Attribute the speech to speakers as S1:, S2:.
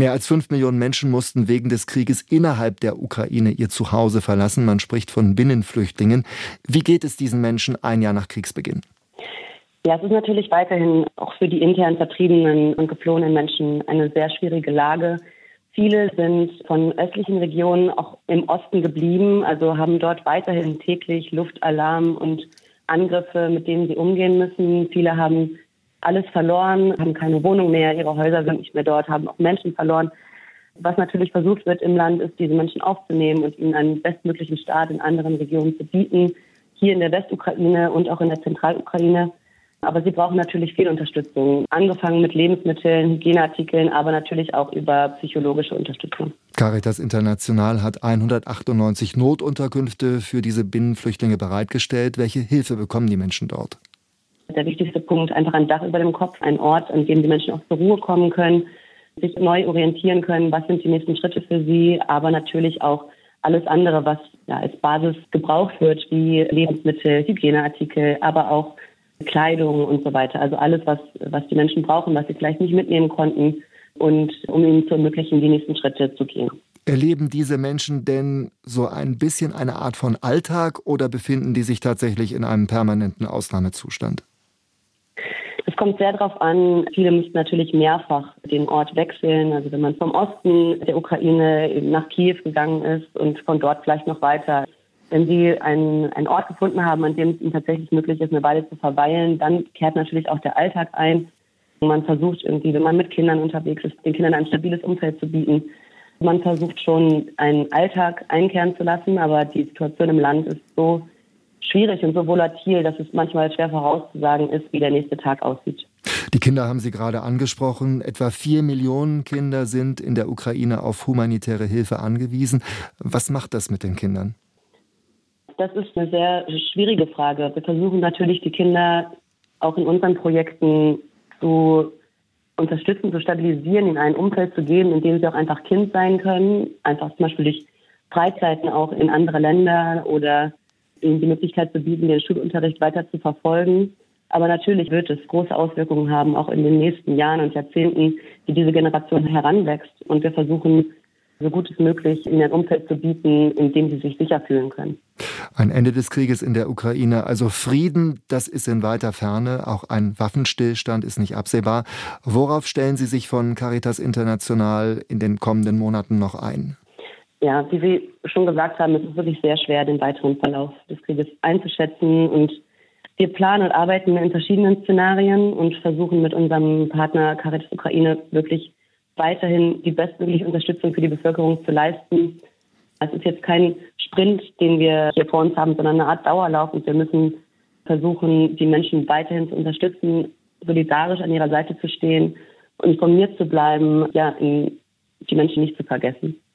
S1: Mehr als fünf Millionen Menschen mussten wegen des Krieges innerhalb der Ukraine ihr Zuhause verlassen. Man spricht von Binnenflüchtlingen. Wie geht es diesen Menschen ein Jahr nach Kriegsbeginn?
S2: Ja, es ist natürlich weiterhin auch für die intern vertriebenen und geflohenen Menschen eine sehr schwierige Lage. Viele sind von östlichen Regionen auch im Osten geblieben, also haben dort weiterhin täglich Luftalarm und Angriffe, mit denen sie umgehen müssen. Viele haben alles verloren, haben keine Wohnung mehr, ihre Häuser sind nicht mehr dort, haben auch Menschen verloren. Was natürlich versucht wird im Land, ist, diese Menschen aufzunehmen und ihnen einen bestmöglichen Start in anderen Regionen zu bieten, hier in der Westukraine und auch in der Zentralukraine. Aber sie brauchen natürlich viel Unterstützung, angefangen mit Lebensmitteln, Hygieneartikeln, aber natürlich auch über psychologische Unterstützung.
S1: Caritas International hat 198 Notunterkünfte für diese Binnenflüchtlinge bereitgestellt. Welche Hilfe bekommen die Menschen dort?
S2: Der wichtigste Punkt, einfach ein Dach über dem Kopf, ein Ort, an dem die Menschen auch zur Ruhe kommen können, sich neu orientieren können, was sind die nächsten Schritte für sie, aber natürlich auch alles andere, was ja, als Basis gebraucht wird, wie Lebensmittel, Hygieneartikel, aber auch Kleidung und so weiter. Also alles, was, was die Menschen brauchen, was sie vielleicht nicht mitnehmen konnten und um ihnen zu ermöglichen, die nächsten Schritte zu gehen.
S1: Erleben diese Menschen denn so ein bisschen eine Art von Alltag oder befinden die sich tatsächlich in einem permanenten Ausnahmezustand?
S2: Es kommt sehr darauf an. Viele müssen natürlich mehrfach den Ort wechseln. Also wenn man vom Osten der Ukraine nach Kiew gegangen ist und von dort vielleicht noch weiter. Wenn Sie einen, einen Ort gefunden haben, an dem es Ihnen tatsächlich möglich ist, eine Weile zu verweilen, dann kehrt natürlich auch der Alltag ein. Man versucht irgendwie, wenn man mit Kindern unterwegs ist, den Kindern ein stabiles Umfeld zu bieten. Man versucht schon, einen Alltag einkehren zu lassen, aber die Situation im Land ist so schwierig und so volatil, dass es manchmal schwer vorauszusagen ist, wie der nächste Tag aussieht.
S1: Die Kinder haben Sie gerade angesprochen. Etwa vier Millionen Kinder sind in der Ukraine auf humanitäre Hilfe angewiesen. Was macht das mit den Kindern?
S2: Das ist eine sehr schwierige Frage. Wir versuchen natürlich, die Kinder auch in unseren Projekten zu unterstützen, zu stabilisieren, in ein Umfeld zu geben, in dem sie auch einfach Kind sein können, einfach zum Beispiel durch Freizeiten auch in andere Länder oder die Möglichkeit zu bieten, den Schulunterricht weiter zu verfolgen. Aber natürlich wird es große Auswirkungen haben, auch in den nächsten Jahren und Jahrzehnten, wie diese Generation heranwächst. Und wir versuchen, so gut es möglich, ihnen ein Umfeld zu bieten, in dem sie sich sicher fühlen können.
S1: Ein Ende des Krieges in der Ukraine, also Frieden, das ist in weiter Ferne. Auch ein Waffenstillstand ist nicht absehbar. Worauf stellen Sie sich von Caritas International in den kommenden Monaten noch ein?
S2: Ja, wie Sie schon gesagt haben, es ist wirklich sehr schwer, den weiteren Verlauf des Krieges einzuschätzen. Und wir planen und arbeiten in verschiedenen Szenarien und versuchen mit unserem Partner Caritas Ukraine wirklich weiterhin die bestmögliche Unterstützung für die Bevölkerung zu leisten. Es ist jetzt kein Sprint, den wir hier vor uns haben, sondern eine Art Dauerlauf und wir müssen versuchen, die Menschen weiterhin zu unterstützen, solidarisch an ihrer Seite zu stehen, informiert zu bleiben, ja, die Menschen nicht zu vergessen.